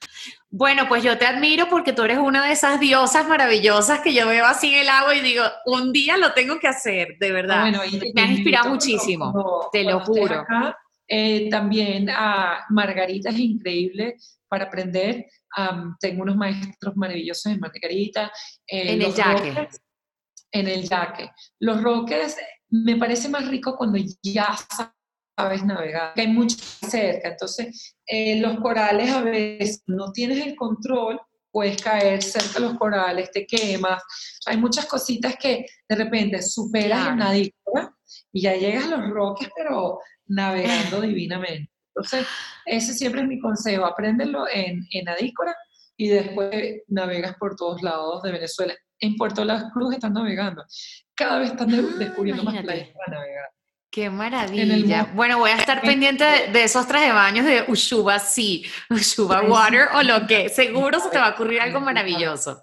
Speaker 1: Bueno, pues yo te admiro porque tú eres una de esas diosas maravillosas que yo veo así en el agua y digo, un día lo tengo que hacer, de verdad. Bueno, me has inspirado muchísimo, te lo juro.
Speaker 2: Eh, también a Margarita es increíble para aprender. tengo unos maestros maravillosos en Margarita.
Speaker 1: Eh, en el yaque.
Speaker 2: en el yaque. Los roques me parece más rico cuando ya sabes navegar, que hay mucho cerca. Entonces, eh, los corales a veces no tienes el control, puedes caer cerca de los corales, te quemas. hay muchas cositas que de repente superas en Adícora y ya llegas a los roques, pero navegando divinamente. Entonces, ese siempre es mi consejo, apréndelo en, en Adícora y después navegas por todos lados de Venezuela. En Puerto Las Cruz están navegando. Cada vez están ah, descubriendo más playas para navegar.
Speaker 1: Qué maravilla. Bueno, voy a estar pendiente de, esos trajes de baños de Ushuba Sea, Ushuba Water o lo que. Seguro se te va a ocurrir algo maravilloso.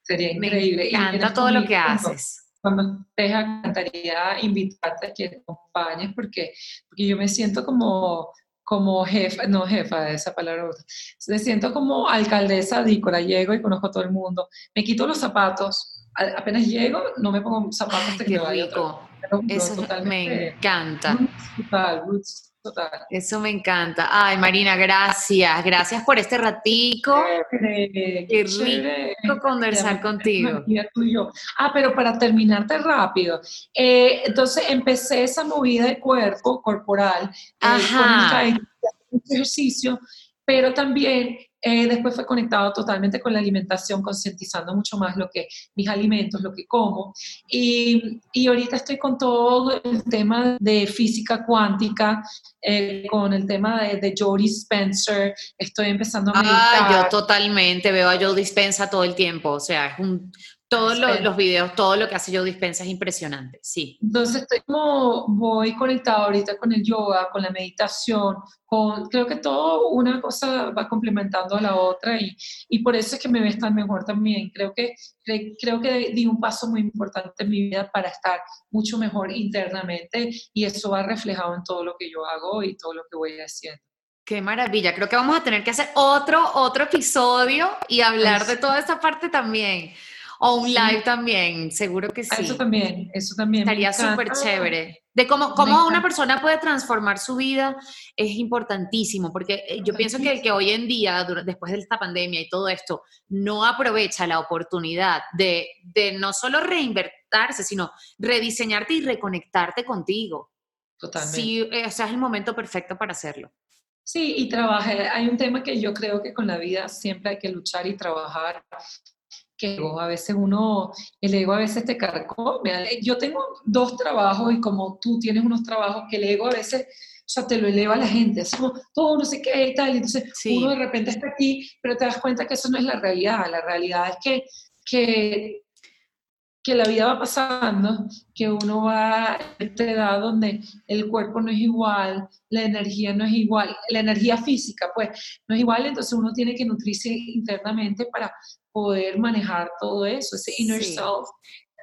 Speaker 2: Sería increíble.
Speaker 1: Me encanta todo lo que haces.
Speaker 2: Cuando te encantaría invitarte a que te acompañes porque, porque yo me siento como, como jefa, no jefa de esa palabra, me siento como alcaldesa dícola, llego y conozco a todo el mundo. Me quito los zapatos, apenas llego, no me pongo zapatos hasta que me vaya.
Speaker 1: Eso me encanta. Eso me encanta. Ay, Marina, gracias. Gracias por este ratico. Qué rico conversar contigo.
Speaker 2: Ah, pero para terminarte rápido. Eh, entonces empecé esa movida de cuerpo corporal. Eh, Ajá. Con ejercicio, pero también eh, después fue conectado totalmente con la alimentación, concientizando mucho más lo que mis alimentos, lo que como. Y, y ahorita estoy con todo el tema de física cuántica, eh, con el tema de, de Jodie Spencer. Estoy empezando a meditar.
Speaker 1: Ah, yo totalmente veo a Jodie Spencer todo el tiempo. O sea, es un Todos los, los, videos, todo lo que hace Joe Dispensa es impresionante, sí.
Speaker 2: Entonces estoy como, voy conectado ahorita con el yoga, con la meditación, con, creo que todo una cosa va complementando a la otra y, y por eso es que me ves tan mejor también. Creo que, creo que di un paso muy importante en mi vida para estar mucho mejor internamente y eso va reflejado en todo lo que yo hago y todo lo que voy haciendo.
Speaker 1: Qué maravilla. Creo que vamos a tener que hacer otro, otro episodio y hablar de toda esta parte también. O un live también, seguro que sí.
Speaker 2: Eso también, eso también.
Speaker 1: Estaría súper chévere. De cómo, cómo una persona puede transformar su vida es importantísimo, porque eh, yo pienso que el que hoy en día, después de esta pandemia y todo esto, no aprovecha la oportunidad de, de no solo reinvertirse, sino rediseñarte y reconectarte contigo.
Speaker 2: Totalmente.
Speaker 1: Sí, o sea, es el momento perfecto para hacerlo.
Speaker 2: Sí, y trabajé. Hay un tema que yo creo que con la vida siempre hay que luchar y trabajar que a veces uno, el ego a veces te carcome. Yo tengo dos trabajos y como tú tienes unos trabajos que el ego a veces, o sea, te lo eleva a la gente, así como todo no sé qué y tal, y entonces uno de repente está aquí, pero te das cuenta que eso no es la realidad, la realidad es que, que que la vida va pasando, que uno va a esta edad donde el cuerpo no es igual, la energía no es igual, la energía física pues no es igual, entonces uno tiene que nutrirse internamente para poder manejar todo eso, ese inner self,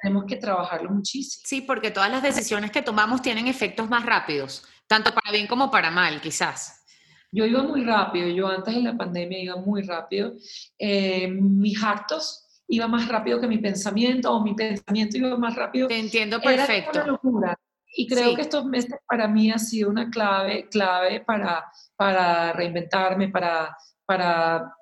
Speaker 2: tenemos que trabajarlo muchísimo.
Speaker 1: Sí, porque todas las decisiones que tomamos tienen efectos más rápidos, tanto para bien como para mal, quizás.
Speaker 2: Yo iba muy rápido, yo antes de la pandemia iba muy rápido. Eh, mis actos iba más rápido que mi pensamiento o mi pensamiento iba más rápido.
Speaker 1: Te entiendo perfecto.
Speaker 2: Era una locura. Y creo que estos meses para mí ha sido una clave, clave para, para reinventarme, para, para,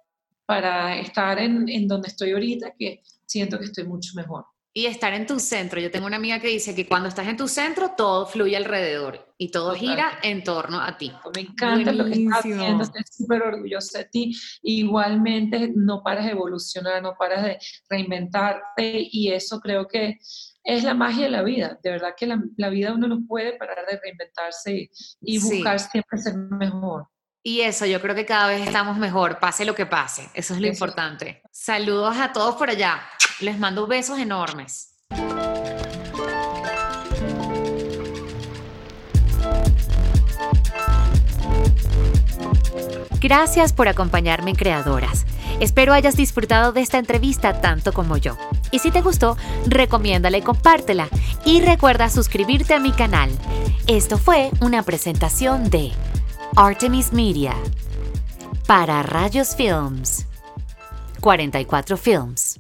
Speaker 2: para estar en, en donde estoy ahorita, que siento que estoy mucho mejor
Speaker 1: y estar en tu centro. Yo tengo una amiga que dice que cuando estás en tu centro, todo fluye alrededor y todo gira en torno a ti.
Speaker 2: Me encanta lo que estás haciendo, estoy súper orgullosa de ti. Igualmente, no paras de evolucionar, no paras de reinventarte y eso creo que es la magia de la vida. De verdad que la, la vida uno no puede parar de reinventarse y, buscar siempre ser mejor.
Speaker 1: Y eso, yo creo que cada vez estamos mejor, pase lo que pase. Eso es lo importante. Saludos a todos por allá. Les mando besos enormes. Gracias por acompañarme en Creadoras. Espero hayas disfrutado de esta entrevista tanto como yo. Y si te gustó, recomiéndala y compártela. Y recuerda suscribirte a mi canal. Esto fue una presentación de Artemis Media. Para Rayos Films. 44 Films.